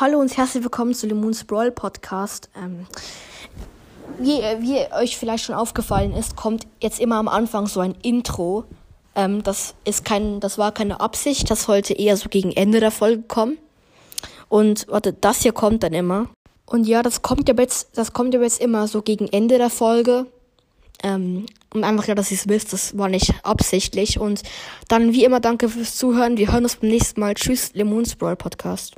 Hallo und herzlich willkommen zu Lemons Brawl Podcast. Ähm, wie, äh, wie euch vielleicht schon aufgefallen ist, kommt jetzt immer am Anfang so ein Intro. Ähm, das ist kein, das war keine Absicht, das sollte eher so gegen Ende der Folge kommen. Und warte, das hier kommt dann immer. Und ja, das kommt ja jetzt, das kommt ja jetzt immer so gegen Ende der Folge. Ähm, und einfach ja, dass ihr es wisst, das war nicht absichtlich. Und dann wie immer danke fürs Zuhören. Wir hören uns beim nächsten Mal. Tschüss, Lemons Brawl Podcast.